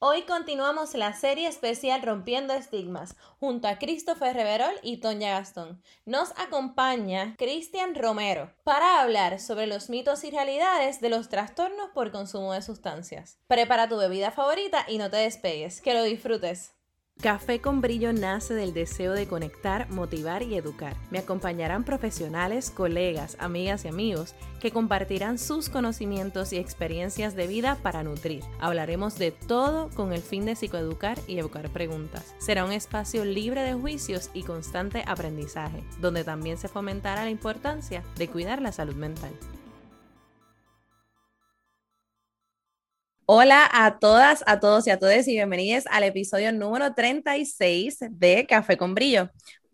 Hoy continuamos la serie especial Rompiendo Estigmas junto a Christopher Reverol y Toña Gastón. Nos acompaña Cristian Romero para hablar sobre los mitos y realidades de los trastornos por consumo de sustancias. Prepara tu bebida favorita y no te despegues. Que lo disfrutes. Café con Brillo nace del deseo de conectar, motivar y educar. Me acompañarán profesionales, colegas, amigas y amigos que compartirán sus conocimientos y experiencias de vida para nutrir. Hablaremos de todo con el fin de psicoeducar y evocar preguntas. Será un espacio libre de juicios y constante aprendizaje, donde también se fomentará la importancia de cuidar la salud mental. Hola a todas, a todos y a todas y bienvenidos al episodio número 36 de Café con Brillo.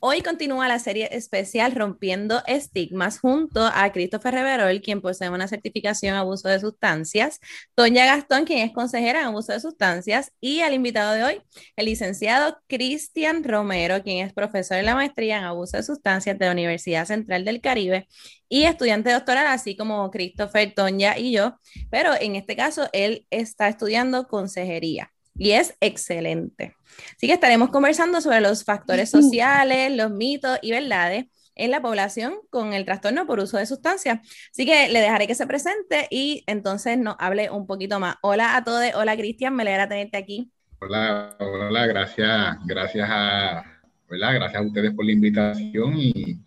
Hoy continúa la serie especial Rompiendo Estigmas junto a Christopher Reverol, quien posee una certificación en abuso de sustancias, Toña Gastón, quien es consejera en abuso de sustancias, y al invitado de hoy, el licenciado Cristian Romero, quien es profesor en la maestría en abuso de sustancias de la Universidad Central del Caribe y estudiante doctoral, así como Christopher, Toña y yo, pero en este caso él está estudiando consejería y es excelente. Así que estaremos conversando sobre los factores sociales, los mitos y verdades en la población con el trastorno por uso de sustancias. Así que le dejaré que se presente y entonces nos hable un poquito más. Hola a todos, hola Cristian, me alegra tenerte aquí. Hola, hola, gracias, gracias a, Gracias a ustedes por la invitación y,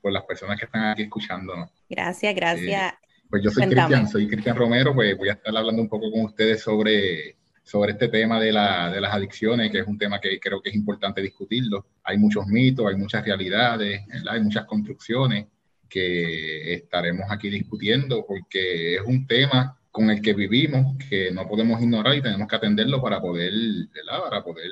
por las personas que están aquí escuchándonos. Gracias, gracias. Eh, pues yo soy Cristian, soy Cristian Romero, pues voy a estar hablando un poco con ustedes sobre sobre este tema de, la, de, las adicciones, que es un tema que creo que es importante discutirlo. Hay muchos mitos, hay muchas realidades, hay muchas construcciones que estaremos aquí discutiendo porque es un tema con el que vivimos, que no podemos ignorar y tenemos que atenderlo para poder, para poder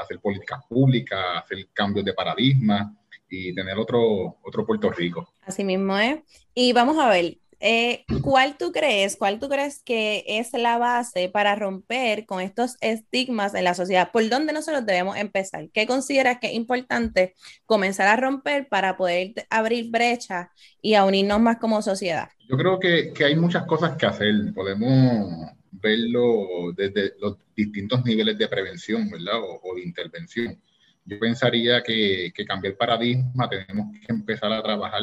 hacer políticas públicas, hacer cambios de paradigma y tener otro, otro Puerto Rico. Así mismo es. Y vamos a ver, eh, ¿Cuál tú crees, cuál tú crees que es la base para romper con estos estigmas en la sociedad? ¿Por dónde nosotros debemos empezar? ¿Qué consideras que es importante comenzar a romper para poder abrir brechas y a unirnos más como sociedad? Yo creo que, que hay muchas cosas que hacer. Podemos verlo desde los distintos niveles de prevención, ¿verdad? O, de intervención. Yo pensaría que, que cambiar paradigma tenemos que empezar a trabajar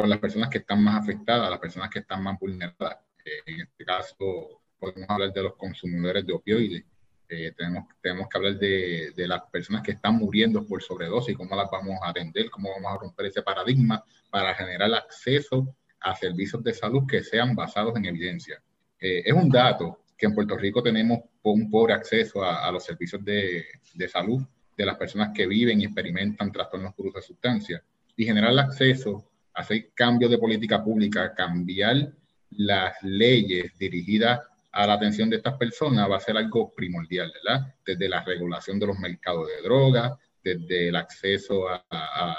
con las personas que están más afectadas, las personas que están más vulneradas. Eh, en este caso, podemos hablar de los consumidores de opioides. Eh, tenemos, tenemos que hablar de, de, las personas que están muriendo por sobredosis, cómo las vamos a atender, cómo vamos a romper ese paradigma para generar acceso a servicios de salud que sean basados en evidencia. Eh, es un dato que en Puerto Rico tenemos un pobre acceso a, a los servicios de, de, salud de las personas que viven y experimentan trastornos por uso de sustancias y generar acceso hacer cambios de política pública, cambiar las leyes dirigidas a la atención de estas personas va a ser algo primordial, ¿verdad? Desde la regulación de los mercados de drogas, desde el acceso a,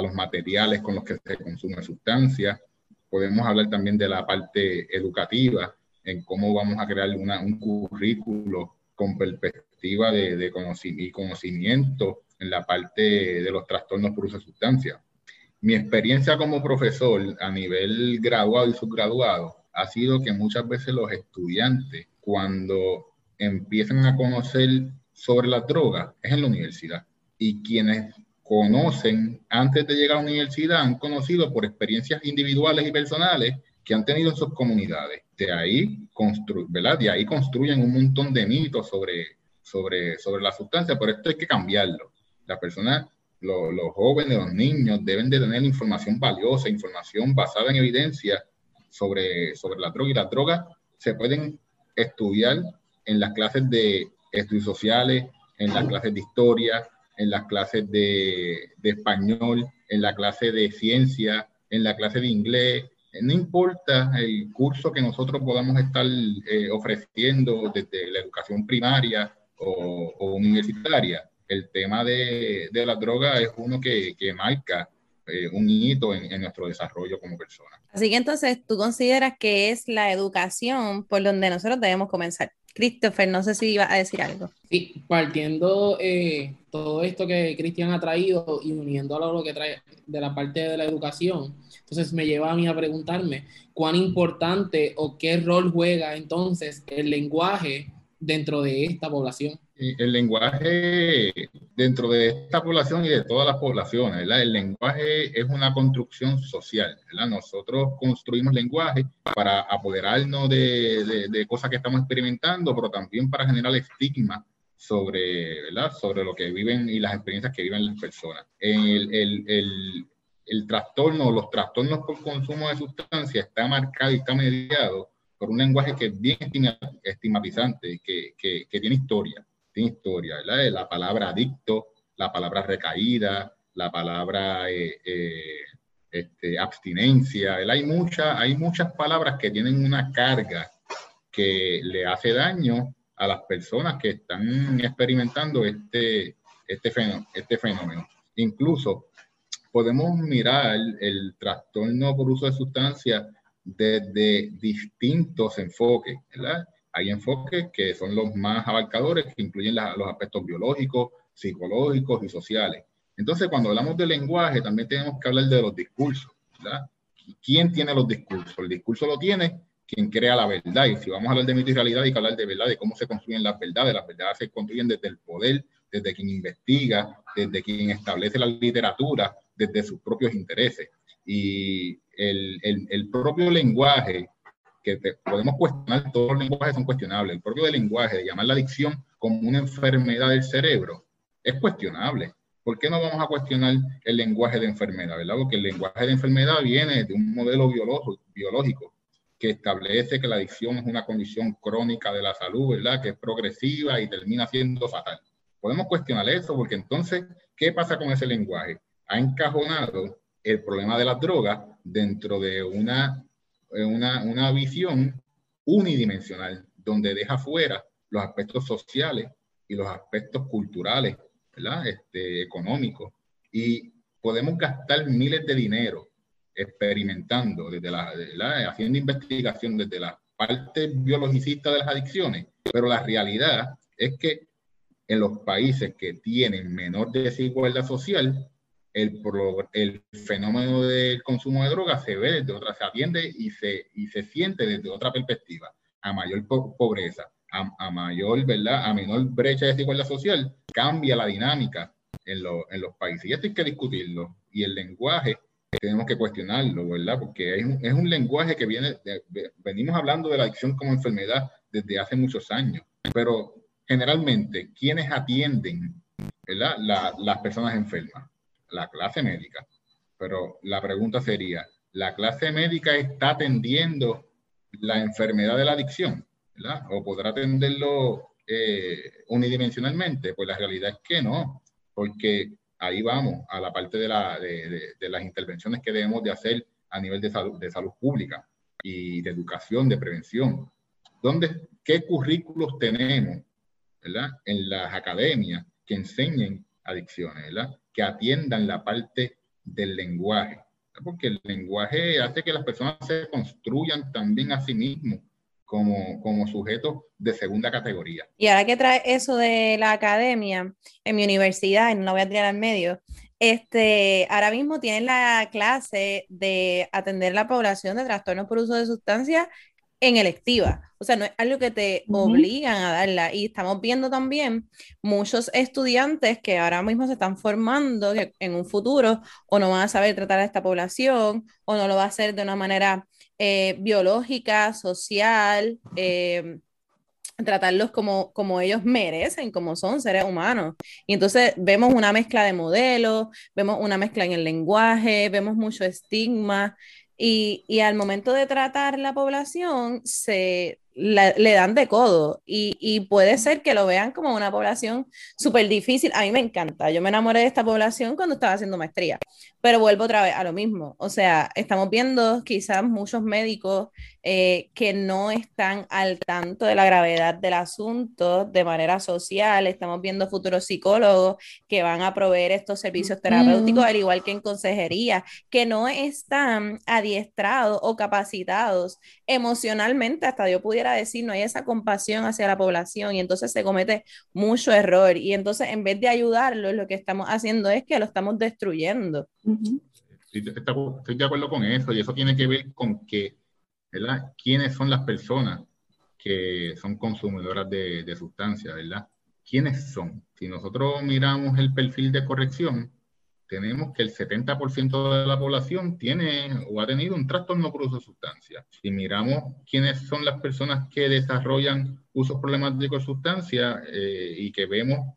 los materiales con los que se consumen sustancias. Podemos hablar también de la parte educativa, en cómo vamos a crear un currículo con perspectiva de, conocimiento conocimiento en la parte de los trastornos por uso de sustancias mi experiencia como profesor a nivel graduado y subgraduado ha sido que muchas veces los estudiantes, cuando empiezan a conocer sobre las drogas, es en la universidad. Y quienes conocen antes de llegar a la universidad han conocido por experiencias individuales y personales que han tenido en sus comunidades. De ahí, ¿verdad? De ahí construyen un montón de mitos sobre, sobre, sobre la sustancia, pero esto hay que cambiarlo. La persona los jóvenes, los niños deben de tener información valiosa, información basada en evidencia sobre, sobre la droga. Y las drogas se pueden estudiar en las clases de estudios sociales, en las clases de historia, en las clases de, de español, en la clase de ciencia, en la clase de inglés. No importa el curso que nosotros podamos estar eh, ofreciendo desde la educación primaria o, o universitaria, el tema de, de la droga es uno que, que marca eh, un hito en, nuestro desarrollo como persona. Así que entonces tú consideras que es la educación por donde nosotros debemos comenzar. Christopher, no sé si iba a decir algo. Sí, partiendo eh, todo esto que Cristian ha traído y uniéndolo a lo que trae de la parte de la educación, entonces me lleva a mí a preguntarme cuán importante o qué rol juega entonces el lenguaje dentro de esta población? El lenguaje dentro de esta población y de todas las poblaciones. El lenguaje es una construcción social, ¿verdad? Nosotros construimos lenguaje para apoderarnos de, cosas que estamos experimentando, pero también para generar estigma sobre, sobre lo que viven y las experiencias que viven las personas. El, el, el, el trastorno, los trastornos por consumo de sustancias está marcado y está mediado por un lenguaje que es bien estigmatizante, que, que, que tiene historia historia, ¿verdad? La palabra adicto, la palabra recaída, la palabra eh, eh, este, abstinencia. Hay, mucha, hay muchas palabras que tienen una carga que le hace daño a las personas que están experimentando este, este, fenómeno, este fenómeno. Incluso podemos mirar el trastorno por uso de sustancias desde distintos enfoques, ¿verdad? Hay enfoques que son los más abarcadores, que incluyen los aspectos biológicos, psicológicos y sociales. Entonces, cuando hablamos de lenguaje, también tenemos que hablar de los discursos, ¿verdad? ¿Quién tiene los discursos? El discurso lo tiene quien crea la verdad. Y si vamos a hablar de mito y realidad, hay que hablar de verdad, de cómo se construyen las verdades. Las verdades se construyen desde el poder, desde quien investiga, desde quien establece la literatura, desde sus propios intereses. Y el, el, el propio lenguaje que podemos cuestionar, todos los lenguajes son cuestionables. El propio lenguaje, de llamar la adicción como una enfermedad del cerebro, es cuestionable. ¿Por qué no vamos a cuestionar el lenguaje de enfermedad? ¿verdad? Porque el lenguaje de enfermedad viene de un modelo biológico que establece que la adicción es una condición crónica de la salud, ¿verdad? Que es progresiva y termina siendo fatal. Podemos cuestionar eso porque entonces, ¿qué pasa con ese lenguaje? Ha encajonado el problema de las drogas dentro de una una, una visión unidimensional, donde deja fuera los aspectos sociales y los aspectos culturales, ¿verdad? Este, económicos. Y podemos gastar miles de dinero experimentando, desde la, haciendo investigación desde la parte biologicista de las adicciones, pero la realidad es que en los países que tienen menor desigualdad social, el, el fenómeno del consumo de drogas se ve desde otra, se atiende y se, y se siente desde otra perspectiva. A mayor pobreza, a, mayor, ¿verdad? A menor brecha de desigualdad social, cambia la dinámica en, en los países. Y esto hay que discutirlo. Y el lenguaje tenemos que cuestionarlo, ¿verdad? Porque es un, es un lenguaje que viene, venimos hablando de la adicción como enfermedad desde hace muchos años, pero generalmente, ¿quiénes atienden ¿verdad? las personas enfermas? La clase médica. Pero la pregunta sería, ¿la clase médica está atendiendo la enfermedad de la adicción? ¿verdad? ¿O podrá atenderlo eh, unidimensionalmente? Pues la realidad es que no, porque ahí vamos a la parte de, la, de, de, las intervenciones que debemos de hacer a nivel de salud, de salud pública y de educación, de prevención. ¿Dónde, ¿Qué currículos tenemos ¿verdad? en las academias que enseñen adicciones? ¿verdad? que atiendan la parte del lenguaje, porque el lenguaje hace que las personas se construyan también a sí mismos como, como sujetos de segunda categoría. Y ahora que trae eso de la academia, en mi universidad, y no la voy a tirar al medio, este, ahora mismo tienen la clase de atender la población de trastornos por uso de sustancias en electiva. O sea, no es algo que te obligan a darla. Y estamos viendo también muchos estudiantes que ahora mismo se están formando que en un futuro o no van a saber tratar a esta población o no lo va a hacer de una manera eh, biológica, social, eh, tratarlos como, como ellos merecen, como son seres humanos. Y entonces vemos una mezcla de modelos, vemos una mezcla en el lenguaje, vemos mucho estigma. Y, y, al momento de tratar la población, se, le dan de codo y, y, puede ser que lo vean como una población súper difícil. A mí me encanta, yo me enamoré de esta población cuando estaba haciendo maestría, pero vuelvo otra vez a lo mismo. O sea, estamos viendo quizás muchos médicos eh, que no están al tanto de la gravedad del asunto de manera social, estamos viendo futuros psicólogos que van a proveer estos servicios terapéuticos, al igual que en consejería, que no están adiestrados o capacitados emocionalmente, hasta yo pudiera decir, no hay esa compasión hacia la población y entonces se comete mucho error. Y entonces en vez de ayudarlo, lo que estamos haciendo es que lo estamos destruyendo. estoy de acuerdo con eso y eso tiene que ver con que, ¿verdad? ¿Quiénes son las personas que son consumidoras de, de sustancias, ¿verdad? ¿Quiénes son? Si nosotros miramos el perfil de corrección, tenemos que el 70% de la población tiene o ha tenido un trastorno por uso de sustancias. Si miramos quiénes son las personas que desarrollan usos problemáticos de sustancias eh, y que vemos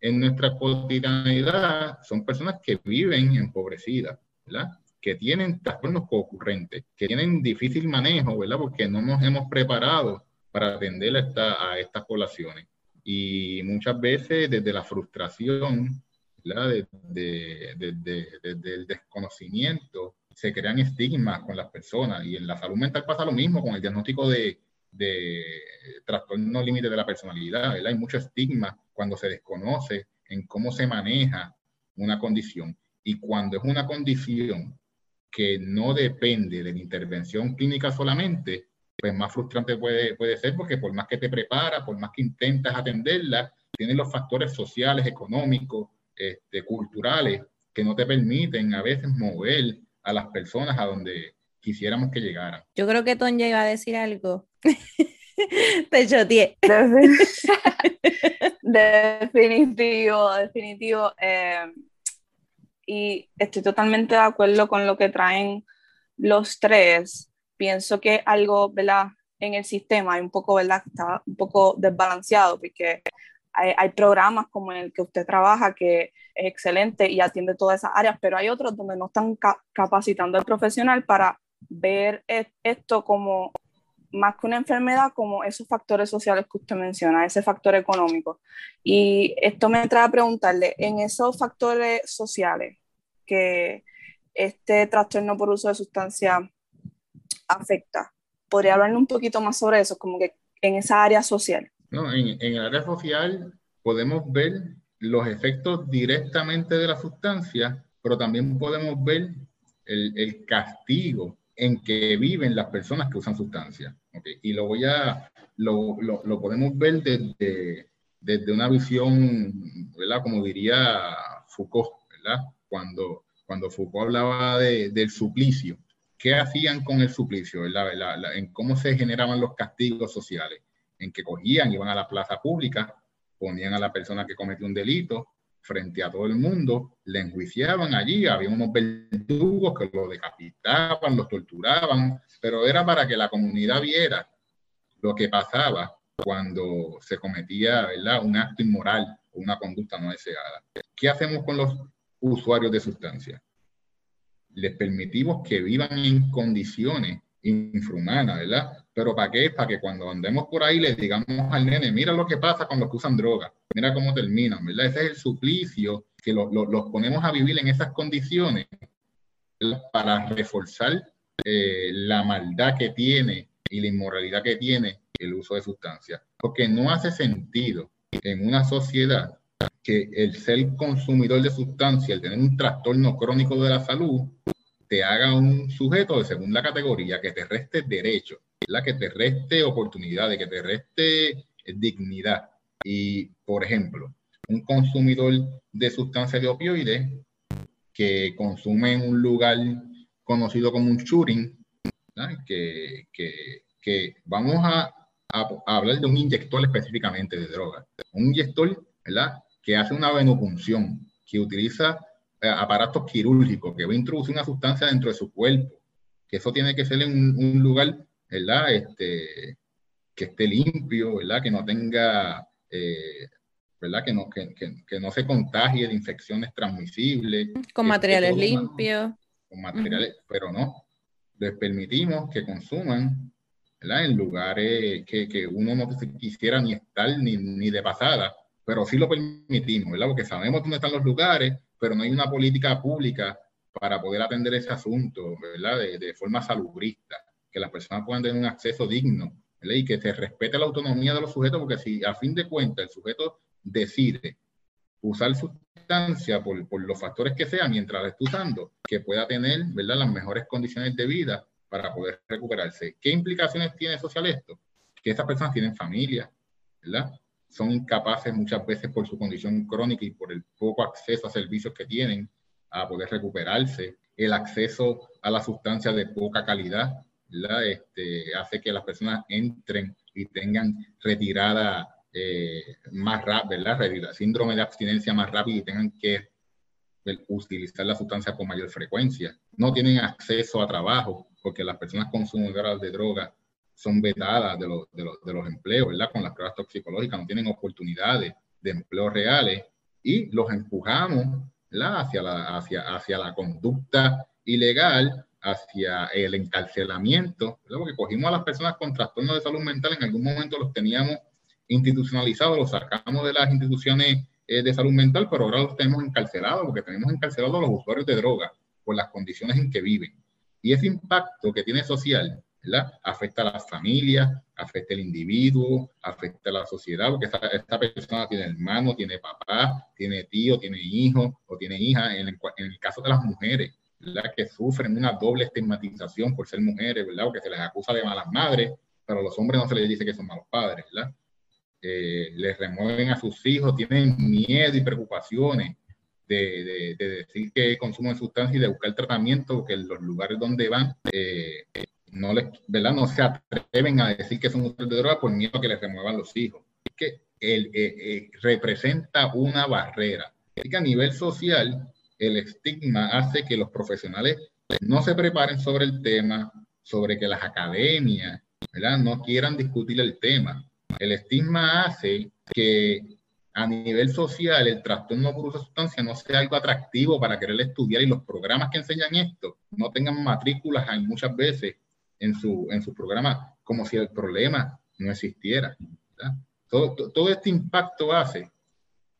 en nuestra cotidianidad, son personas que viven empobrecidas, ¿verdad? Que tienen trastornos concurrentes, que tienen difícil manejo, ¿verdad? Porque no nos hemos preparado para atender a, esta, a estas poblaciones. Y muchas veces desde la frustración desde de, el desconocimiento se crean estigmas con las personas y en la salud mental pasa lo mismo con el diagnóstico de, de trastorno límite de la personalidad, Hay mucho estigma cuando se desconoce en cómo se maneja una condición y cuando es una condición que no depende de la intervención clínica solamente, pues más frustrante puede, puede ser porque por más que te preparas, por más que intentas atenderla, tienes los factores sociales, económicos, este, culturales que no te permiten a veces mover a las personas a donde quisiéramos que llegaran. Yo creo que Tonya iba a decir algo. te choteé. definitivo, definitivo. Eh, y estoy totalmente de acuerdo con lo que traen los tres. Pienso que algo, ¿verdad? En el sistema hay un poco, ¿verdad? Está un poco desbalanceado porque hay, programas como el que usted trabaja que es excelente y atiende todas esas áreas, pero hay otros donde no están capacitando al profesional para ver esto como más que una enfermedad, como esos factores sociales que usted menciona, ese factor económico. Y esto me trae a preguntarle, en esos factores sociales que este trastorno por uso de sustancia afecta, ¿podría hablarle un poquito más sobre eso, como que en esa área social? No, en, el área social podemos ver los efectos directamente de la sustancia, pero también podemos ver el, castigo en que viven las personas que usan sustancias. Y lo voy a, lo, lo, podemos ver desde, desde, una visión, ¿verdad? Como diría Foucault, ¿verdad? Cuando, cuando Foucault hablaba de, del suplicio. ¿Qué hacían con el suplicio, ¿verdad? en cómo se generaban los castigos sociales en que cogían, iban a la plaza pública, ponían a la persona que cometió un delito frente a todo el mundo, le enjuiciaban allí, había unos verdugos que lo decapitaban, los torturaban, pero era para que la comunidad viera lo que pasaba cuando se cometía ¿verdad? un acto inmoral una conducta no deseada. ¿Qué hacemos con los usuarios de sustancias? Les permitimos que vivan en condiciones infrahumanas, ¿verdad? Pero ¿para qué? Para que cuando andemos por ahí les digamos al nene, mira lo que pasa con los que usan droga, mira cómo terminan, ¿verdad? Ese es el suplicio que los ponemos a vivir en esas condiciones para reforzar eh, la maldad que tiene y la inmoralidad que tiene el uso de sustancias. Porque no hace sentido en una sociedad que el ser consumidor de sustancias, el tener un trastorno crónico de la salud, te haga un sujeto de segunda categoría, que te reste derecho la que te reste oportunidades, que te reste eh, dignidad. Y, por ejemplo, un consumidor de sustancias de opioides que consume en un lugar conocido como un shooting, que, que, que, vamos a, a, hablar de un inyector específicamente de droga. Un inyector ¿verdad? Que hace una venopunción, que utiliza eh, aparatos quirúrgicos, que va a introducir una sustancia dentro de su cuerpo, que eso tiene que ser en un lugar ¿verdad? Este, que esté limpio, ¿verdad? Que no tenga, eh, ¿verdad? Que no, que, que, no se contagie de infecciones transmisibles. Con materiales limpios. Con materiales, pero no. Les permitimos que consuman, ¿verdad? En lugares que, que uno no quisiera ni estar ni, ni de pasada, pero sí lo permitimos, ¿verdad? Porque sabemos dónde están los lugares, pero no hay una política pública para poder atender ese asunto, ¿verdad? De, de forma salubrista que las personas puedan tener un acceso digno y que se respete la autonomía de los sujetos, porque si a fin de cuentas el sujeto decide usar sustancia por, por los factores que sean mientras la esté usando, que pueda tener ¿verdad? las mejores condiciones de vida para poder recuperarse. ¿Qué implicaciones tiene social esto? Que esas personas tienen familia, ¿verdad? Son incapaces muchas veces por su condición crónica y por el poco acceso a servicios que tienen a poder recuperarse, el acceso a la sustancia de poca calidad, Este, hace que las personas entren y tengan retirada eh, más rápida, ¿verdad? síndrome de abstinencia más rápida y tengan que utilizar la sustancia con mayor frecuencia. No tienen acceso a trabajo porque las personas consumidoras de drogas son vetadas de, de, de, los empleos, ¿verdad? Con las pruebas toxicológicas, no tienen oportunidades de empleos reales y los empujamos Hacia, la, hacia, hacia la conducta ilegal, hacia el encarcelamiento, porque cogimos a las personas con trastornos de salud mental, en algún momento los teníamos institucionalizados, los sacamos de las instituciones eh, de salud mental, pero ahora los tenemos encarcelados, porque tenemos encarcelados a los usuarios de droga por las condiciones en que viven. Y ese impacto que tiene social Afecta a las familias, afecta al individuo, afecta a la sociedad, porque esta, persona tiene hermano, tiene papá, tiene tío, tiene hijo o tiene hija. En el, caso de las mujeres, ¿verdad? Que sufren una doble estigmatización por ser mujeres, ¿verdad? O que se les acusa de malas madres, pero a los hombres no se les dice que son malos padres, ¿verdad? Eh, les remueven a sus hijos, tienen miedo y preocupaciones de, decir que consumen sustancias y de buscar tratamiento, en los lugares donde van eh, no, les, ¿verdad? no se atreven a decir que son usuarios de droga por miedo a que les remuevan los hijos. Es que él, eh, eh, representa una barrera. Que a nivel social, el estigma hace que los profesionales no se preparen sobre el tema, sobre que las academias ¿verdad? no quieran discutir el tema. El estigma hace que a nivel social el trastorno por uso de sustancia no sea algo atractivo para querer estudiar y los programas que enseñan esto no tengan matrículas hay muchas veces en su, en su programa como si el problema no existiera. Todo, todo, este impacto hace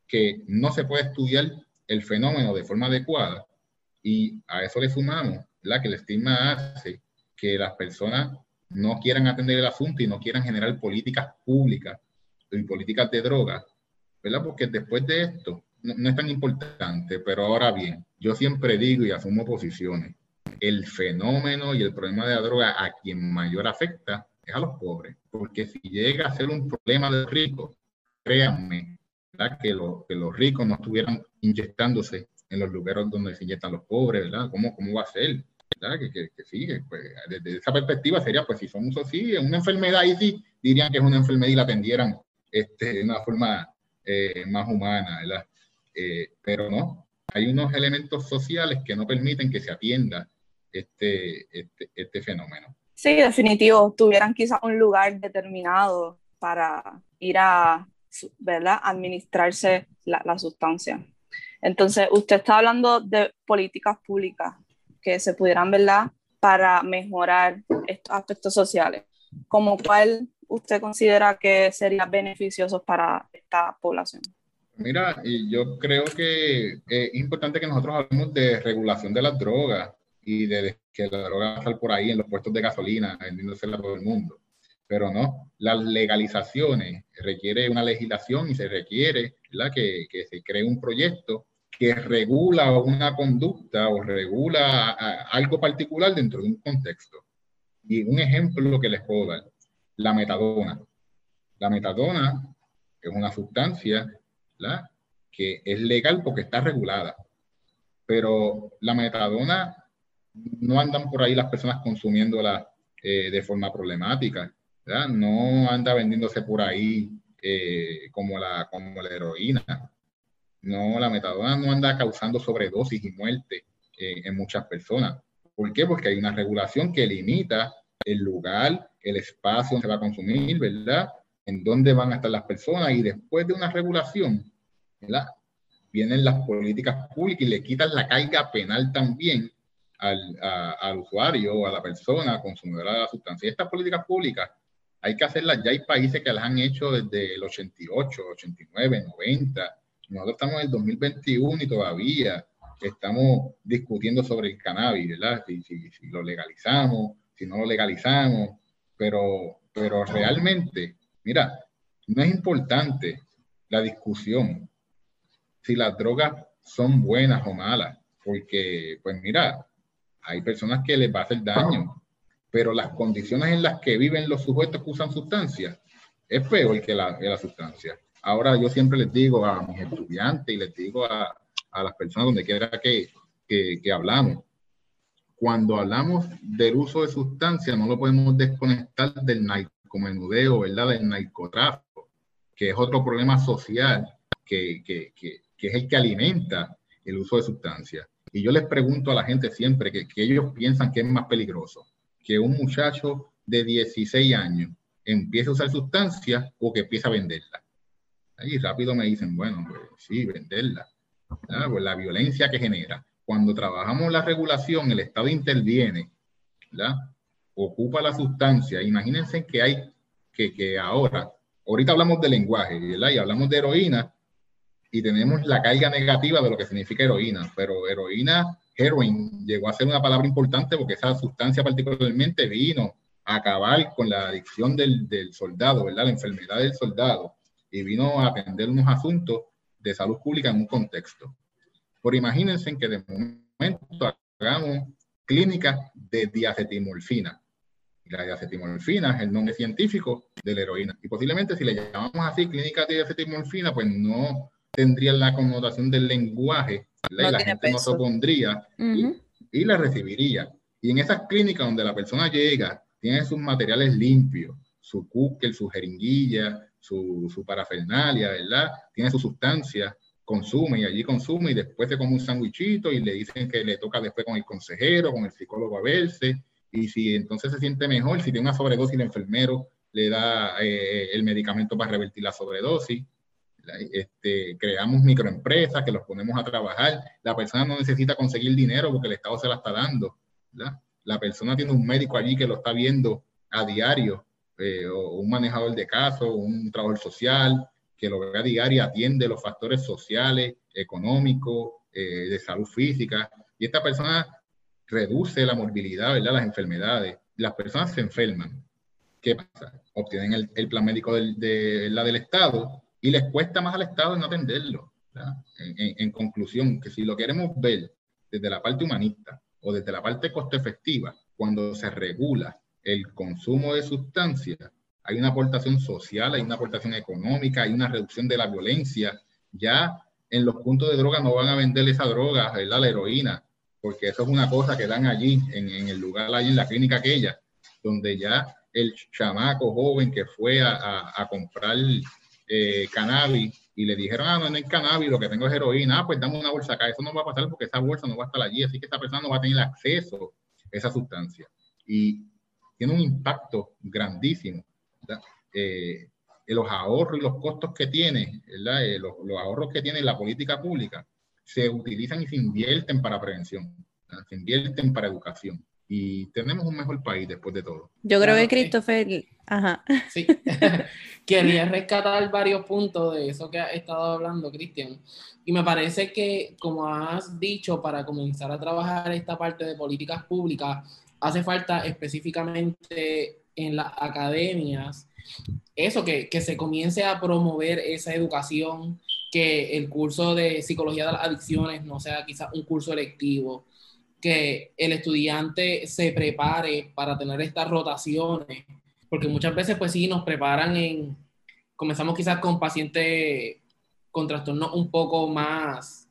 que no se puede estudiar el fenómeno de forma adecuada y a eso le sumamos la que el estigma hace que las personas no quieran atender el asunto y no quieran generar políticas públicas y políticas de drogas, ¿verdad? Porque después de esto no, no es tan importante, pero ahora bien, yo siempre digo y asumo posiciones el fenómeno y el problema de la droga a quien mayor afecta es a los pobres, porque si llega a ser un problema de ricos, créanme que, que los ricos no estuvieran inyectándose en los lugares donde se inyectan los pobres, ¿verdad? ¿Cómo, cómo va a ser? ¿verdad? Que, que, que sí, pues, desde esa perspectiva sería, pues si somos así, una enfermedad, y sí dirían que es una enfermedad y la atendieran este, de una forma eh, más humana, ¿verdad? Eh, pero no, hay unos elementos sociales que no permiten que se atienda este, este, este fenómeno. Sí, definitivo. Tuvieran quizás un lugar determinado para ir a ¿verdad? administrarse la, la, sustancia. Entonces, usted está hablando de políticas públicas que se pudieran, ¿verdad?, para mejorar estos aspectos sociales. ¿Como cuál usted considera que sería beneficioso para esta población? Mira, yo creo que es importante que nosotros hablemos de regulación de las drogas y de que la droga va a estar por ahí en los puestos de gasolina, vendiéndose a todo el mundo. Pero no, las legalizaciones requiere una legislación y se requiere Que, que se cree un proyecto que regula una conducta o regula algo particular dentro de un contexto. Y un ejemplo que les puedo dar, la metadona. La metadona es una sustancia que es legal porque está regulada, pero la metadona no andan por ahí las personas consumiéndola eh, de forma problemática. No anda vendiéndose por ahí eh, como, la, como la heroína. No, la metadona no anda causando sobredosis y muerte eh, en muchas personas. ¿Por qué? Porque hay una regulación que limita el lugar, el espacio donde se va a consumir, ¿verdad? En dónde van a estar las personas y después de una regulación, ¿verdad? Vienen las políticas públicas y le quitan la carga penal también al, al usuario o a la persona consumidora de la sustancia. Estas políticas públicas hay que hacerlas, ya hay países que las han hecho desde el 88, 89, 90. Nosotros estamos en el 2021 y todavía estamos discutiendo sobre el cannabis, ¿verdad? Si, si, lo legalizamos, si no lo legalizamos, pero, pero realmente, mira, no es importante la discusión si las drogas son buenas o malas, porque, pues mira, hay personas que les va a hacer daño, pero las condiciones en las que viven los sujetos que usan sustancias es peor que la, que la sustancia. Ahora yo siempre les digo a mis estudiantes y les digo a, a las personas donde quiera que, que, que hablamos, cuando hablamos del uso de sustancias, no lo podemos desconectar del narcomenudeo, ¿verdad? Del narcotráfico, que es otro problema social que, que, que, que es el que alimenta el uso de sustancias. Y yo les pregunto a la gente siempre que, que, ellos piensan que es más peligroso que un muchacho de 16 años empiece a usar sustancias o que empiece a venderla. Y rápido me dicen, bueno, pues sí, venderla. Pues la violencia que genera. Cuando trabajamos la regulación, el Estado interviene, ¿verdad? ocupa la sustancia. Imagínense que hay, que, que ahora, ahorita hablamos de lenguaje, ¿verdad? Y hablamos de heroína, y tenemos la carga negativa de lo que significa heroína, pero heroína, heroin, llegó a ser una palabra importante porque esa sustancia particularmente vino a acabar con la adicción del, del soldado, ¿verdad? La enfermedad del soldado, y vino a atender unos asuntos de salud pública en un contexto. Por imagínense que de momento hagamos clínicas de diacetimorfina. La diacetimorfina es el nombre científico de la heroína. Y posiblemente si le llamamos así clínica de diacetimorfina, pues no tendría la connotación del lenguaje, y la gente no se opondría y, la recibiría. Y en esas clínicas donde la persona llega, tiene sus materiales limpios, su cúquel, su jeringuilla, su, su parafernalia, ¿verdad? Tiene su sustancia, consume y allí consume y después se come un sandwichito y le dicen que le toca después con el consejero, con el psicólogo a verse. Y si entonces se siente mejor, si tiene una sobredosis, el enfermero le da eh, el medicamento para revertir la sobredosis este, creamos microempresas que los ponemos a trabajar. La persona no necesita conseguir dinero porque el Estado se la está dando. La persona tiene un médico allí que lo está viendo a diario, eh, o un manejador de casos, un trabajador social que lo ve a diario y atiende los factores sociales, económicos, eh, de salud física. Y esta persona reduce la morbilidad, ¿verdad? las enfermedades. Las personas se enferman. ¿Qué pasa? Obtienen el, el plan médico del, de, la del Estado y les cuesta más al Estado no atenderlo. En, conclusión, que si lo queremos ver desde la parte humanista o desde la parte coste efectiva, cuando se regula el consumo de sustancias, hay una aportación social, hay una aportación económica, hay una reducción de la violencia. Ya en los puntos de droga no van a vender esa droga, la heroína, porque eso es una cosa que dan allí, en, el lugar, allí en la clínica aquella, donde ya el chamaco joven que fue a comprar eh, cannabis y le dijeron, ah, no, no hay cannabis, lo que tengo es heroína, ah, pues dame una bolsa acá. Eso no va a pasar porque esa bolsa no va a estar allí, así que esa persona no va a tener acceso a esa sustancia. Y tiene un impacto grandísimo. Eh, los ahorros y los costos que tiene, eh, los, los, ahorros que tiene la política pública, se utilizan y se invierten para prevención, se invierten para educación y tenemos un mejor país después de todo. Yo creo que Christopher, ajá. Sí, quería rescatar varios puntos de eso que ha estado hablando, Cristian. Y me parece que, como has dicho, para comenzar a trabajar esta parte de políticas públicas, hace falta específicamente en las academias, eso, que, que se comience a promover esa educación, que el curso de psicología de las adicciones no sea quizás un curso electivo, que el estudiante se prepare para tener estas rotaciones, porque muchas veces pues sí nos preparan en, comenzamos quizás con pacientes con trastornos un poco más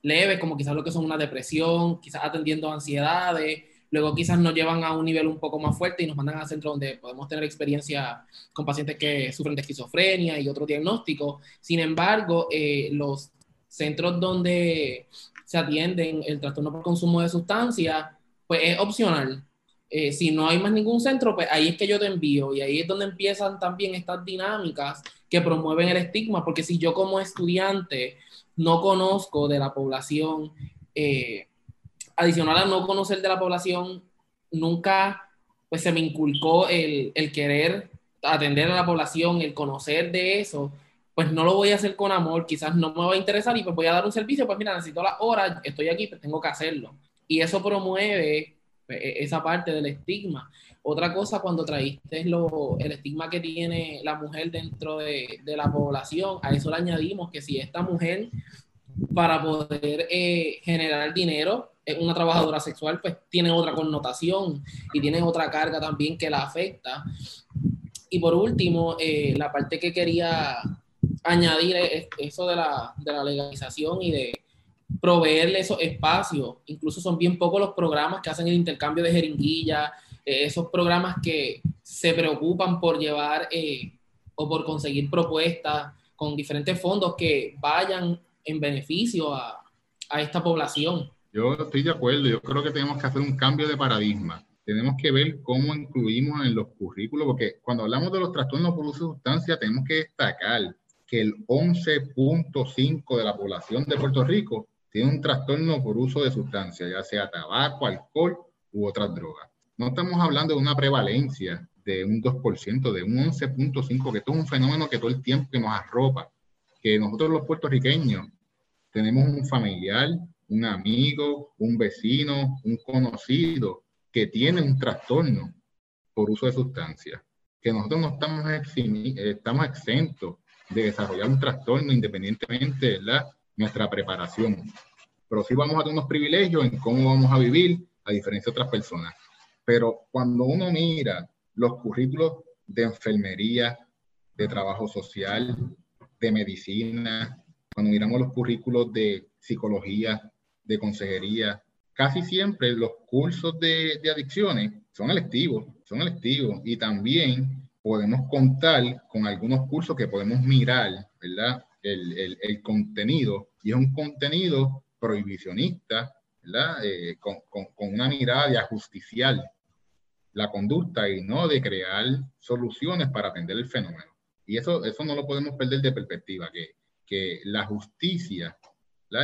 leves, como quizás lo que son una depresión, quizás atendiendo ansiedades, luego quizás nos llevan a un nivel un poco más fuerte y nos mandan a centros donde podemos tener experiencia con pacientes que sufren de esquizofrenia y otro diagnóstico. Sin embargo, eh, los centros donde se atienden el trastorno por consumo de sustancias, pues es opcional. Eh, si no hay más ningún centro, pues ahí es que yo te envío y ahí es donde empiezan también estas dinámicas que promueven el estigma, porque si yo como estudiante no conozco de la población, eh, adicional a no conocer de la población, nunca pues se me inculcó el, el querer atender a la población, el conocer de eso, pues no lo voy a hacer con amor, quizás no me va a interesar y pues voy a dar un servicio, pues mira, necesito las horas, estoy aquí, pues tengo que hacerlo. Y eso promueve esa parte del estigma. Otra cosa, cuando traíste lo, el estigma que tiene la mujer dentro de, de, la población, a eso le añadimos que si esta mujer, para poder eh, generar dinero, es una trabajadora sexual, pues tiene otra connotación y tiene otra carga también que la afecta. Y por último, eh, la parte que quería añadir eso de la, de la legalización y de proveerle esos espacios. Incluso son bien pocos los programas que hacen el intercambio de jeringuillas, eh, esos programas que se preocupan por llevar eh, o por conseguir propuestas con diferentes fondos que vayan en beneficio a, a esta población. Yo estoy de acuerdo, yo creo que tenemos que hacer un cambio de paradigma. Tenemos que ver cómo incluimos en los currículos, porque cuando hablamos de los trastornos por uso de sustancia, tenemos que destacar que el 11.5 de la población de Puerto Rico tiene un trastorno por uso de sustancia, ya sea tabaco, alcohol u otras drogas. No estamos hablando de una prevalencia de un 2%, de un 11.5, que esto es un fenómeno que todo el tiempo que nos arropa, que nosotros los puertorriqueños tenemos un familiar, un amigo, un vecino, un conocido que tiene un trastorno por uso de sustancias, que nosotros no estamos, estamos exentos de desarrollar un trastorno independientemente de la, nuestra preparación. Pero sí vamos a tener unos privilegios en cómo vamos a vivir, a diferencia de otras personas. Pero cuando uno mira los currículos de enfermería, de trabajo social, de medicina, cuando miramos los currículos de psicología, de consejería, casi siempre los cursos de, adicciones son electivos, son electivos y también podemos contar con algunos cursos que podemos mirar, ¿verdad? El, el contenido y es un contenido prohibicionista, ¿verdad? Eh, con, con, con, una mirada de ajusticiar la conducta y no de crear soluciones para atender el fenómeno. Y eso, eso no lo podemos perder de perspectiva, que, que la justicia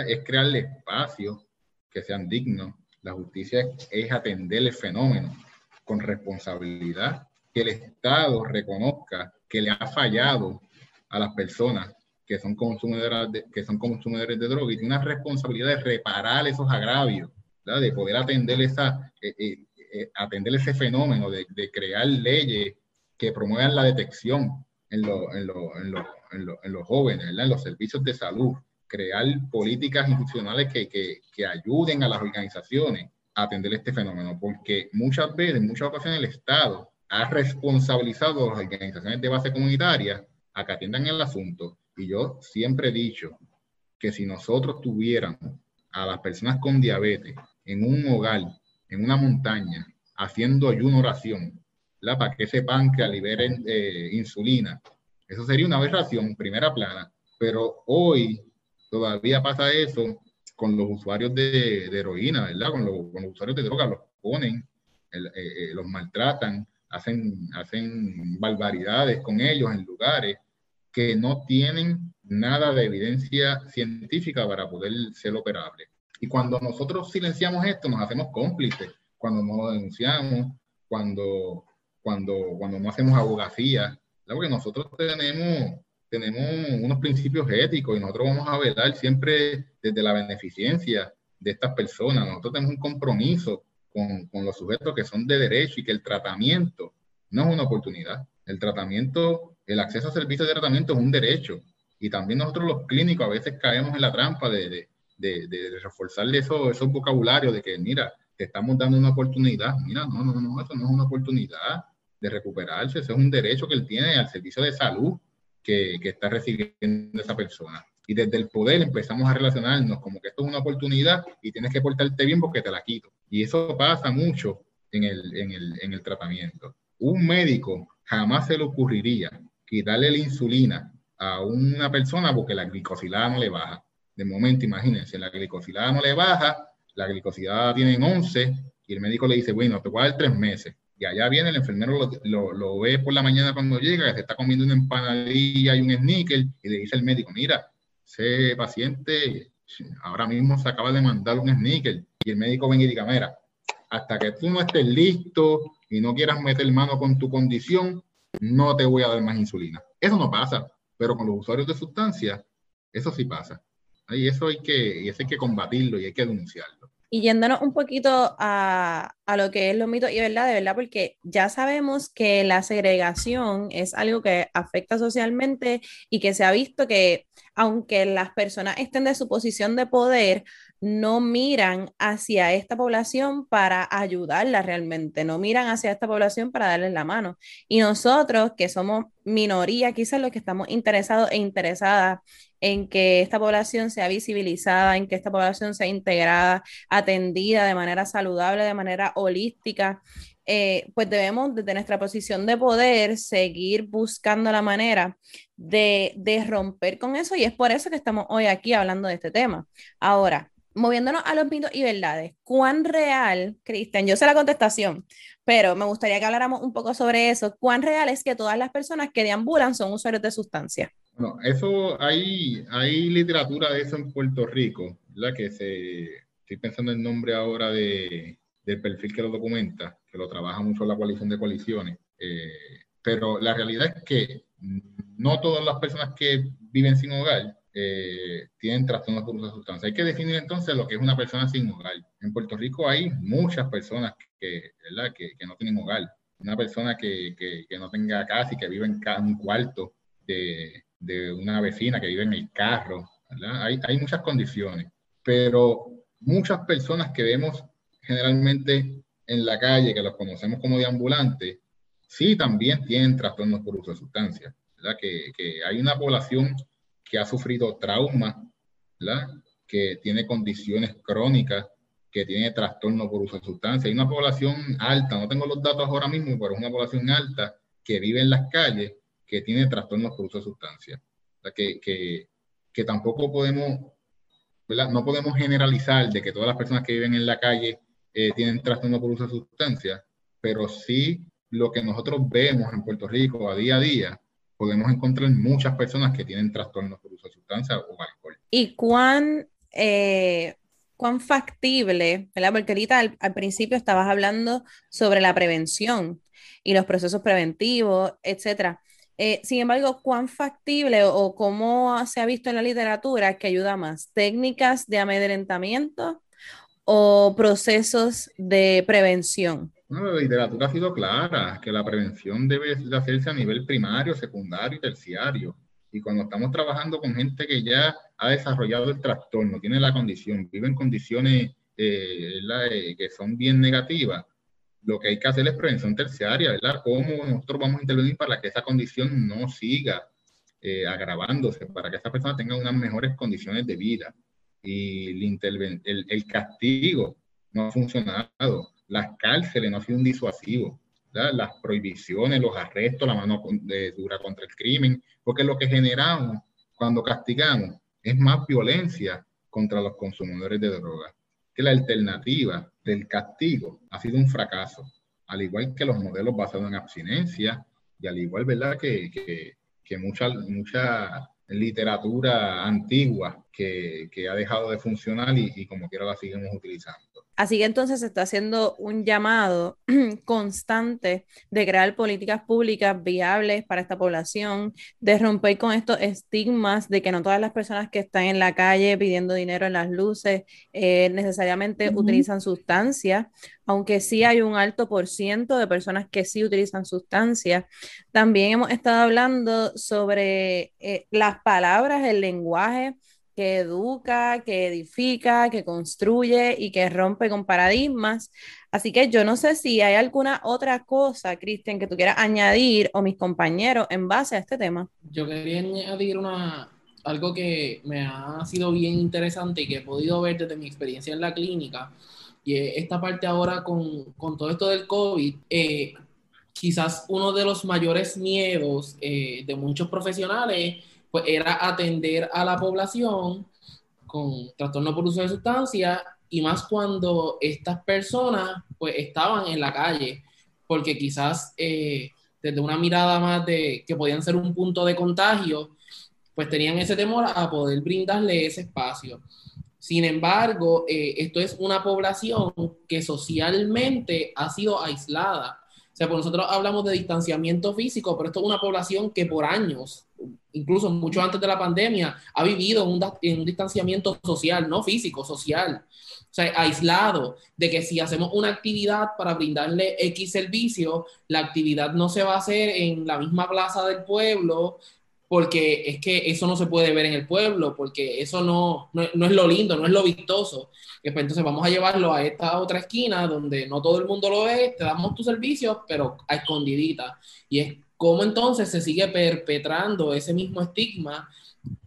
es crearle espacios que sean dignos. La justicia es, atender el fenómeno con responsabilidad, que el Estado reconozca que le ha fallado a las personas que son consumidores de, que son consumidores de droga y tiene una responsabilidad de reparar esos agravios, de poder atender, esa, eh, eh, eh, atender ese fenómeno, de, de, crear leyes que promuevan la detección en, lo, en, lo, en, lo, en los jóvenes, en los servicios de salud, crear políticas institucionales que, que, que, ayuden a las organizaciones a atender este fenómeno, porque muchas veces, en muchas ocasiones, el Estado ha responsabilizado a las organizaciones de base comunitaria a que atiendan el asunto. Y yo siempre he dicho que si nosotros tuviéramos a las personas con diabetes en un hogar, en una montaña, haciendo ayuno oración, ¿la? para que ese páncreas liberen eh, insulina, eso sería una aberración, primera plana. Pero hoy todavía pasa eso con los usuarios de, heroína, ¿verdad? Con los, usuarios de droga, los ponen, el, eh, los maltratan, hacen, hacen barbaridades con ellos en lugares que no tienen nada de evidencia científica para poder ser operables. Y cuando nosotros silenciamos esto, nos hacemos cómplices, cuando no denunciamos, cuando, cuando, cuando no hacemos abogacía, porque nosotros tenemos tenemos unos principios éticos y nosotros vamos a velar siempre desde la beneficencia de estas personas. Nosotros tenemos un compromiso con, con, los sujetos que son de derecho y que el tratamiento no es una oportunidad. El tratamiento, el acceso a servicios de tratamiento es un derecho. Y también nosotros los clínicos a veces caemos en la trampa de, de, reforzarle esos, esos vocabularios de que, mira, te estamos dando una oportunidad. Mira, no, no, no, eso no es una oportunidad de recuperarse, eso es un derecho que él tiene al servicio de salud que, que está recibiendo esa persona. Y desde el poder empezamos a relacionarnos como que esto es una oportunidad y tienes que portarte bien porque te la quito. Y eso pasa mucho en el, en el, en el tratamiento. Un médico jamás se le ocurriría quitarle la insulina a una persona porque la glicosilada no le baja. De momento, imagínense, la glicosilada no le baja, la glicosilada tiene 11 y el médico le dice, bueno, te voy a dar tres meses. Y allá viene el enfermero, lo, lo, lo, ve por la mañana cuando llega, que se está comiendo una empanadilla y un sneaker, y le dice al médico, mira, ese paciente ahora mismo se acaba de mandar un sneaker. Y el médico ven y diga, mira, hasta que tú no estés listo y no quieras meter mano con tu condición, no te voy a dar más insulina. Eso no pasa, pero con los usuarios de sustancias, eso sí pasa. Y eso hay que, y eso hay que combatirlo y hay que denunciarlo. Y yéndonos un poquito a, a, lo que es los mitos y verdad, de verdad, porque ya sabemos que la segregación es algo que afecta socialmente y que se ha visto que aunque las personas estén de su posición de poder, no miran hacia esta población para ayudarla realmente, no miran hacia esta población para darles la mano. Y nosotros, que somos minoría, quizás los que estamos interesados e interesadas en que esta población sea visibilizada, en que esta población sea integrada, atendida de manera saludable, de manera holística, eh, pues debemos desde nuestra posición de poder seguir buscando la manera de, de romper con eso y es por eso que estamos hoy aquí hablando de este tema. Ahora, moviéndonos a los mitos y verdades, ¿cuán real, Cristian? Yo sé la contestación, pero me gustaría que habláramos un poco sobre eso. ¿Cuán real es que todas las personas que deambulan son usuarios de sustancias? Bueno, eso hay, hay literatura de eso en Puerto Rico, ¿verdad? Que se, estoy pensando en el nombre ahora de, del perfil que lo documenta, que lo trabaja mucho la coalición de coaliciones. Eh, pero la realidad es que no todas las personas que viven sin hogar eh, tienen trastornos por uso de sustancias. Hay que definir entonces lo que es una persona sin hogar. En Puerto Rico hay muchas personas que, ¿verdad? que, que no tienen hogar. Una persona que, que, que, no tenga casa y que vive en un cuarto de, de, una vecina, que vive en el carro. Hay, hay muchas condiciones, pero muchas personas que vemos generalmente en la calle, que los conocemos como deambulantes, sí también tienen trastornos por uso de sustancias, ¿verdad? Que, que hay una población que ha sufrido trauma, ¿verdad? Que tiene condiciones crónicas, que tiene trastornos por uso de sustancias. Hay una población alta, no tengo los datos ahora mismo, pero es una población alta que vive en las calles que tiene trastornos por uso de sustancias. O sea, que, que, que tampoco podemos, ¿verdad? No podemos generalizar de que todas las personas que viven en la calle eh, tienen trastorno por uso de sustancias, pero sí lo que nosotros vemos en Puerto Rico a día a día, podemos encontrar muchas personas que tienen trastornos por uso de sustancias o alcohol. ¿Y cuán, eh, cuán factible, ¿verdad? Porque ahorita al, al, principio estabas hablando sobre la prevención y los procesos preventivos, etcétera. Eh, sin embargo, ¿cuán factible o, o cómo se ha visto en la literatura que ayuda más? ¿Técnicas de amedrentamiento o procesos de prevención? La literatura ha sido clara, que la prevención debe de hacerse a nivel primario, secundario y terciario. Y cuando estamos trabajando con gente que ya ha desarrollado el trastorno, tiene la condición, vive en condiciones eh, eh, que son bien negativas, lo que hay que hacer es prevención terciaria, ¿verdad? ¿Cómo nosotros vamos a intervenir para que esa condición no siga eh, agravándose, para que esa persona tenga unas mejores condiciones de vida? y el, el, el, castigo no ha funcionado, las cárceles no han sido un disuasivo, las prohibiciones, los arrestos, la mano de, dura contra el crimen, porque lo que generamos cuando castigamos es más violencia contra los consumidores de drogas. Que la alternativa del castigo ha sido un fracaso, al igual que los modelos basados en abstinencia y al igual, ¿verdad? Que, que, que mucha, mucha literatura antigua que, que, ha dejado de funcionar y, y como quiera la seguimos utilizando. Así que entonces se está haciendo un llamado constante de crear políticas públicas viables para esta población, de romper con estos estigmas de que no todas las personas que están en la calle pidiendo dinero en las luces eh, necesariamente uh -huh. utilizan sustancias, aunque sí hay un alto por ciento de personas que sí utilizan sustancias. También hemos estado hablando sobre eh, las palabras, el lenguaje que educa, que edifica, que construye y que rompe con paradigmas. Así que yo no sé si hay alguna otra cosa, Cristian, que tú quieras añadir o mis compañeros en base a este tema. Yo quería añadir una, algo que me ha sido bien interesante y que he podido ver desde mi experiencia en la clínica. Y esta parte ahora con, con todo esto del COVID, eh, quizás uno de los mayores miedos eh, de muchos profesionales pues era atender a la población con trastorno por uso de sustancias y más cuando estas personas pues estaban en la calle, porque quizás eh, desde una mirada más de que podían ser un punto de contagio, pues tenían ese temor a poder brindarle ese espacio. Sin embargo, eh, esto es una población que socialmente ha sido aislada. O sea, pues nosotros hablamos de distanciamiento físico, pero esto es una población que por años incluso mucho antes de la pandemia, ha vivido en un, en un distanciamiento social, no físico, social. O sea, aislado, de que si hacemos una actividad para brindarle X servicio, la actividad no se va a hacer en la misma plaza del pueblo, porque es que eso no se puede ver en el pueblo, porque eso no, no, no es lo lindo, no es lo vistoso. Pues entonces vamos a llevarlo a esta otra esquina donde no todo el mundo lo ve, te damos tu servicio, pero a escondidita. Y es cómo entonces se sigue perpetrando ese mismo estigma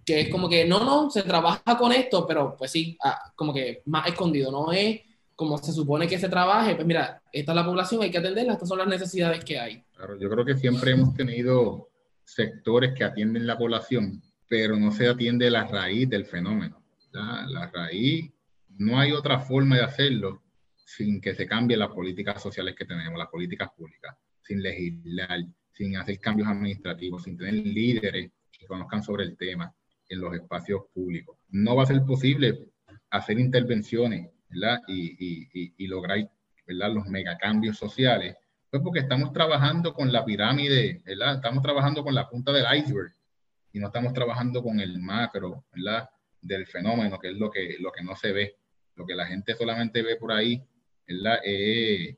que es como que, no, no, se trabaja con esto, pero pues sí, ah, como que más escondido, no es como se supone que se trabaje, pues mira, esta es la población, hay que atenderla, estas son las necesidades que hay. Claro, yo creo que siempre hemos tenido sectores que atienden la población, pero no se atiende la raíz del fenómeno. La raíz, no hay otra forma de hacerlo sin que se cambien las políticas sociales que tenemos, las políticas públicas, sin legislar, sin hacer cambios administrativos, sin tener líderes que conozcan sobre el tema en los espacios públicos. No va a ser posible hacer intervenciones y, lograr ¿verdad? los megacambios sociales, pues porque estamos trabajando con la pirámide, ¿verdad? estamos trabajando con la punta del iceberg y no estamos trabajando con el macro ¿verdad? del fenómeno, que es lo que, lo que no se ve. Lo que la gente solamente ve por ahí ¿verdad? es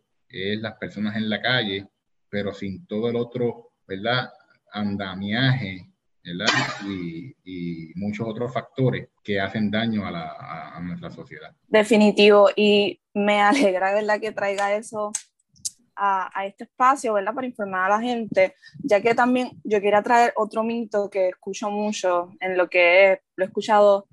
las personas en la calle, pero sin todo el otro ¿verdad? andamiaje y, muchos otros factores que hacen daño a, la, a, nuestra sociedad. Definitivo, y me alegra ¿verdad? que traiga eso a, este espacio, ¿verdad? Para informar a la gente, ya que también yo quería traer otro mito que escucho mucho en lo que lo he escuchado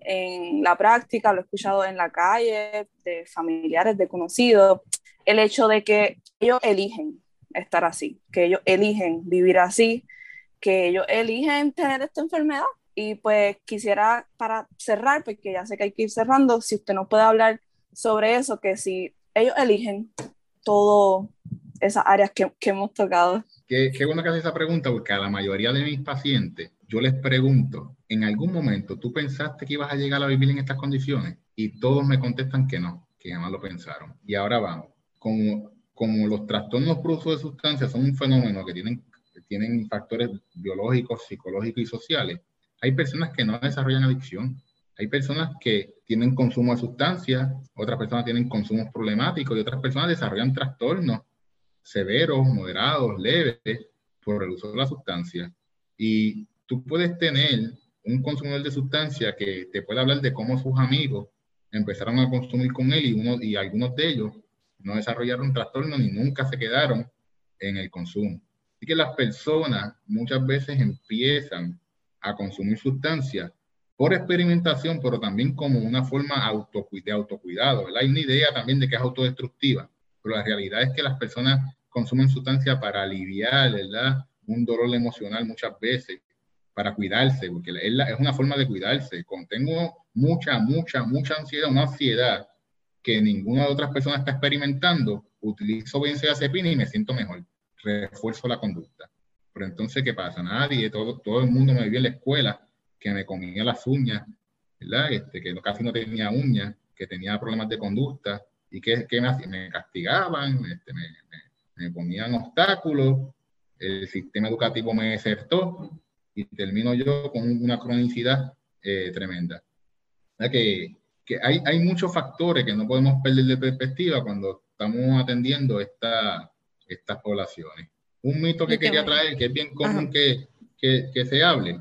en la práctica, lo he escuchado en la calle, de familiares, de conocidos, el hecho de que ellos eligen estar así, que ellos eligen vivir así, que ellos eligen tener esta enfermedad. Y pues quisiera para cerrar, porque ya sé que hay que ir cerrando, si usted nos puede hablar sobre eso, que si ellos eligen todas esas áreas que, que hemos tocado. Qué, qué, bueno que hace esa pregunta, porque a la mayoría de mis pacientes yo les pregunto, ¿en algún momento tú pensaste que ibas a llegar a vivir en estas condiciones? Y todos me contestan que no, que jamás lo pensaron. Y ahora vamos, como, como los trastornos por uso de sustancias son un fenómeno que tienen tienen factores biológicos, psicológicos y sociales. Hay personas que no desarrollan adicción. Hay personas que tienen consumo de sustancias, otras personas tienen consumos problemáticos y otras personas desarrollan trastornos severos, moderados, leves por el uso de la sustancia. Y tú puedes tener un consumidor de sustancia que te puede hablar de cómo sus amigos empezaron a consumir con él y, uno, y algunos de ellos no desarrollaron trastorno ni nunca se quedaron en el consumo. Así que las personas muchas veces empiezan a consumir sustancias por experimentación, pero también como una forma de autocuidado. Hay una idea también de que es autodestructiva, pero la realidad es que las personas consumen sustancias para aliviar ¿verdad? un dolor emocional muchas veces, para cuidarse, porque es, una forma de cuidarse. Contengo mucha, mucha, mucha ansiedad, una ansiedad que ninguna de otras personas está experimentando, utilizo benzodiazepina y me siento mejor refuerzo la conducta. Pero entonces, ¿qué pasa? Nadie, todo, todo el mundo me vio en la escuela que me comía las uñas, ¿verdad? Este, que casi no tenía uñas, que tenía problemas de conducta y que, que me, me, castigaban, este, me, me, ponían obstáculos, el sistema educativo me desertó y termino yo con una cronicidad eh, tremenda. que, que hay, hay muchos factores que no podemos perder de perspectiva cuando estamos atendiendo esta, estas poblaciones. Un mito que quería traer, que es bien común que, que, que, se hable,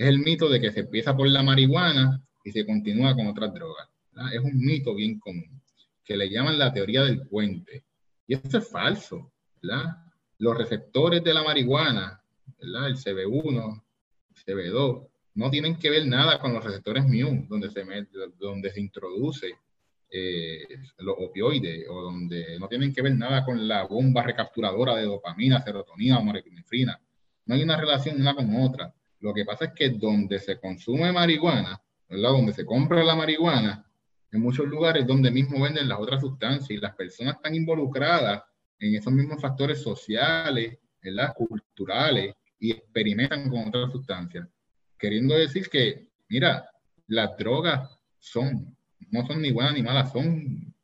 es el mito de que se empieza por la marihuana y se continúa con otras drogas. Es un mito bien común, que le llaman la teoría del puente. Y esto es falso. ¿verdad? Los receptores de la marihuana, ¿verdad? el CB1, el CB2, no tienen que ver nada con los receptores mu, donde se, donde se introduce eh, los opioides o donde no tienen que ver nada con la bomba recapturadora de dopamina, serotonina o norepinefrina. No hay una relación una con otra. Lo que pasa es que donde se consume marihuana, ¿verdad? donde se compra la marihuana, en muchos lugares donde mismo venden las otras sustancias y las personas están involucradas en esos mismos factores sociales, ¿verdad? culturales y experimentan con otras sustancias. Queriendo decir que, mira, las drogas son no son ni buenas ni malas, son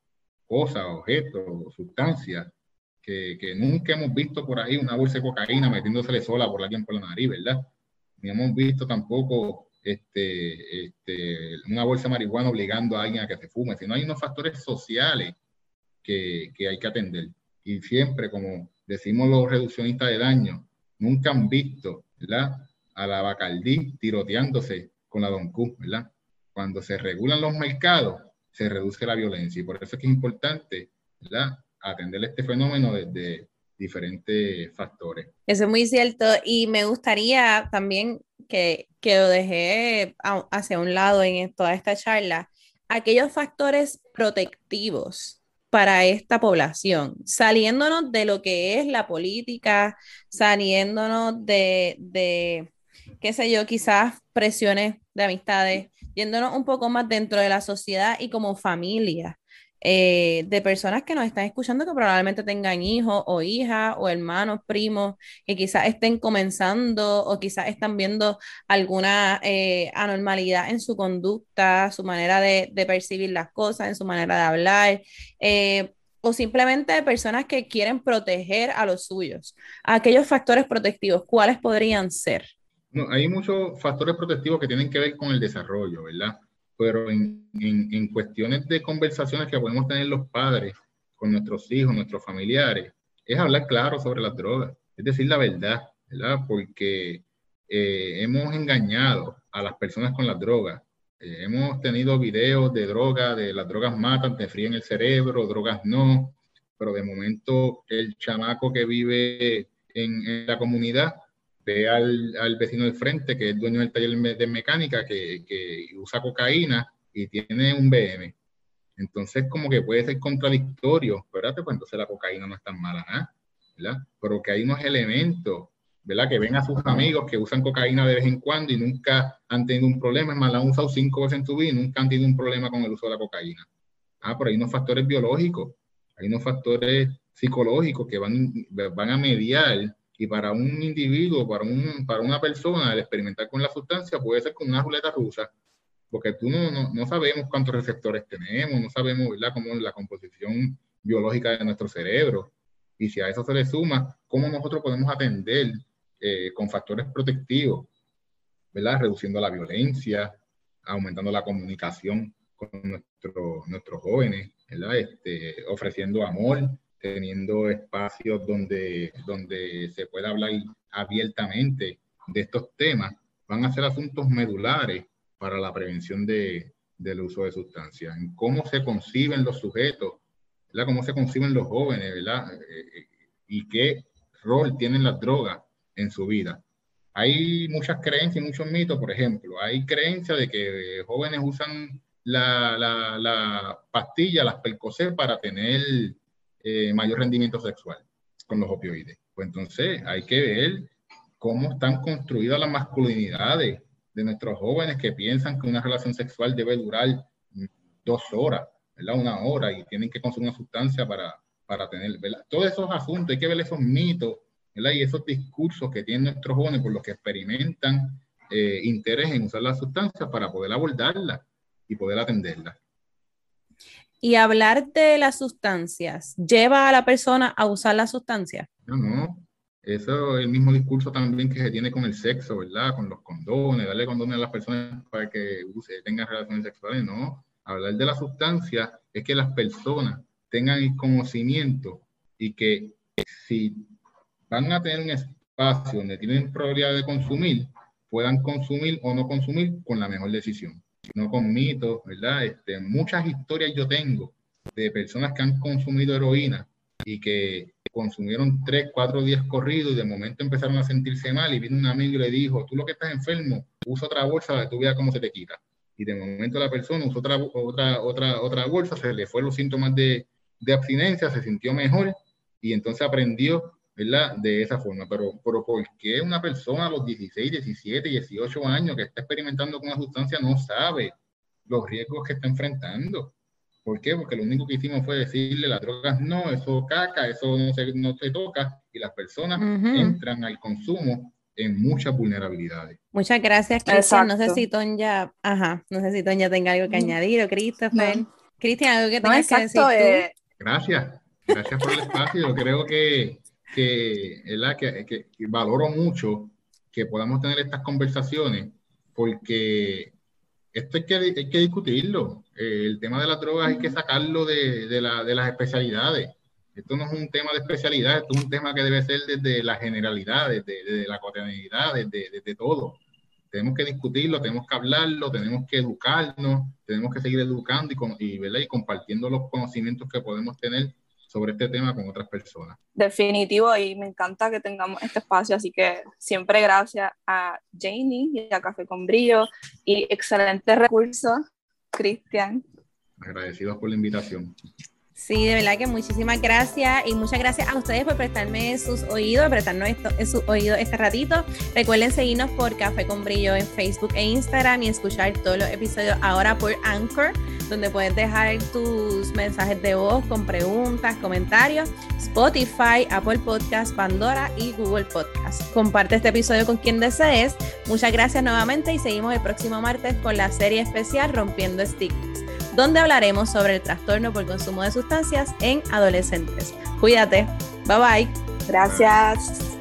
cosas, objetos, sustancias que, que, nunca hemos visto por ahí una bolsa de cocaína metiéndosele sola por alguien por la nariz, ¿verdad? Ni hemos visto tampoco este, este, una bolsa de marihuana obligando a alguien a que se fume, sino hay unos factores sociales que, que hay que atender. Y siempre, como decimos los reduccionistas de daño, nunca han visto, ¿verdad? A la Bacardí tiroteándose con la Don Q, ¿verdad? cuando se regulan los mercados, se reduce la violencia. Y por eso es que es importante ¿verdad? atender este fenómeno desde diferentes factores. Eso es muy cierto. Y me gustaría también que, que lo dejé hacia un lado en toda esta charla, aquellos factores protectivos para esta población, saliéndonos de lo que es la política, saliéndonos de, de qué sé yo, quizás presiones de amistades, yéndonos un poco más dentro de la sociedad y como familia. Eh, de personas que nos están escuchando que probablemente tengan hijos o hijas o hermanos, primos, que quizás estén comenzando o quizás están viendo alguna eh, anormalidad en su conducta, su manera de, percibir las cosas, en su manera de hablar. Eh, o simplemente personas que quieren proteger a los suyos. Aquellos factores protectivos, ¿cuáles podrían ser? Hay muchos factores protectivos que tienen que ver con el desarrollo, ¿verdad? Pero en, en, cuestiones de conversaciones que podemos tener los padres con nuestros hijos, nuestros familiares, es hablar claro sobre las drogas, es decir, la verdad, ¿verdad? Porque eh, hemos engañado a las personas con las drogas. Eh, hemos tenido videos de drogas, de las drogas matan, te fríen el cerebro, drogas no, pero de momento el chamaco que vive en, en la comunidad ve al, al, vecino del frente, que es dueño del taller de mecánica, que, que, usa cocaína y tiene un BM. Entonces, como que puede ser contradictorio, espérate, pues entonces la cocaína no es tan mala, ¿ah? ¿verdad? Pero que hay unos elementos, ¿verdad? Que ven a sus amigos que usan cocaína de vez en cuando y nunca han tenido un problema, es más, la han usado cinco veces en su vida y nunca han tenido un problema con el uso de la cocaína. Ah, pero hay unos factores biológicos, hay unos factores psicológicos que van, van a mediar y para un individuo, para, un, para una persona, el experimentar con la sustancia puede ser como una ruleta rusa, porque tú no, no, no sabemos cuántos receptores tenemos, no sabemos ¿verdad? cómo la composición biológica de nuestro cerebro. Y si a eso se le suma, cómo nosotros podemos atender eh, con factores protectivos, ¿verdad? reduciendo la violencia, aumentando la comunicación con nuestro, nuestros jóvenes, ¿verdad? Este, ofreciendo amor, teniendo espacios donde, donde se pueda hablar abiertamente de estos temas, van a ser asuntos medulares para la prevención de, del uso de sustancias, en cómo se conciben los sujetos, ¿verdad? cómo se conciben los jóvenes, ¿verdad? Eh, eh, y qué rol tienen las drogas en su vida. Hay muchas creencias y muchos mitos, por ejemplo, hay creencias de que jóvenes usan la, la, la pastilla, las percocet, para tener eh, mayor rendimiento sexual con los opioides. Pues entonces hay que ver cómo están construidas las masculinidades de nuestros jóvenes que piensan que una relación sexual debe durar dos horas, ¿verdad? Una hora y tienen que consumir una sustancia para, para tener, ¿verdad? Todos esos asuntos, hay que ver esos mitos, ¿verdad? Y esos discursos que tienen nuestros jóvenes por los que experimentan eh, interés en usar las sustancias para poder abordarlas y poder atenderlas. Y hablar de las sustancias, ¿lleva a la persona a usar la sustancia? No, no. Eso es el mismo discurso también que se tiene con el sexo, ¿verdad? Con los condones, darle condones a las personas para que use, tengan relaciones sexuales. No. Hablar de la sustancia es que las personas tengan el conocimiento y que si van a tener un espacio donde tienen probabilidad de consumir, puedan consumir o no consumir con la mejor decisión no con mitos, ¿verdad? Este, muchas historias yo tengo de personas que han consumido heroína y que consumieron tres, cuatro días corridos y de momento empezaron a sentirse mal y vino un amigo y le dijo, tú lo que estás enfermo, usa otra bolsa tu vida cómo se te quita. Y de momento la persona usó otra, otra, otra, otra bolsa, se le fue los síntomas de, de abstinencia, se sintió mejor y entonces aprendió ¿verdad? De esa forma. Pero, pero ¿por qué una persona a los 16, 17, 18 años que está experimentando con una sustancia no sabe los riesgos que está enfrentando? ¿Por qué? Porque lo único que hicimos fue decirle las drogas no, eso caca, eso no se, no se toca, y las personas entran al consumo en muchas vulnerabilidades. Muchas gracias, Cristian. No sé si Tonya, ajá, no sé si Tonya tenga algo que añadir o Christopher. Cristian, algo que tengas que decir eh. Gracias, gracias por el espacio. Yo creo que que, que, que, valoro mucho que podamos tener estas conversaciones porque esto hay que, hay que discutirlo. Eh, el tema de las drogas hay que sacarlo de, de, la, de, las especialidades. Esto no es un tema de especialidad, esto es un tema que debe ser desde la generalidad, desde, desde la cotidianidad, desde, desde, todo. Tenemos que discutirlo, tenemos que hablarlo, tenemos que educarnos, tenemos que seguir educando y, con, y, y compartiendo los conocimientos que podemos tener sobre este tema con otras personas. Definitivo, y me encanta que tengamos este espacio, así que siempre gracias a Janie y a Café con Brillo y excelente recurso, Cristian. Agradecidos por la invitación. Sí, de verdad que muchísimas gracias y muchas gracias a ustedes por prestarme sus oídos, prestarnos esto, sus oídos este ratito. Recuerden seguirnos por Café con Brillo en Facebook e Instagram y escuchar todos los episodios ahora por Anchor, donde puedes dejar tus mensajes de voz con preguntas, comentarios, Spotify, Apple Podcast, Pandora y Google Podcast. Comparte este episodio con quien desees. Muchas gracias nuevamente y seguimos el próximo martes con la serie especial Rompiendo Stigmas donde hablaremos sobre el trastorno por consumo de sustancias en adolescentes. Cuídate. Bye bye. Gracias.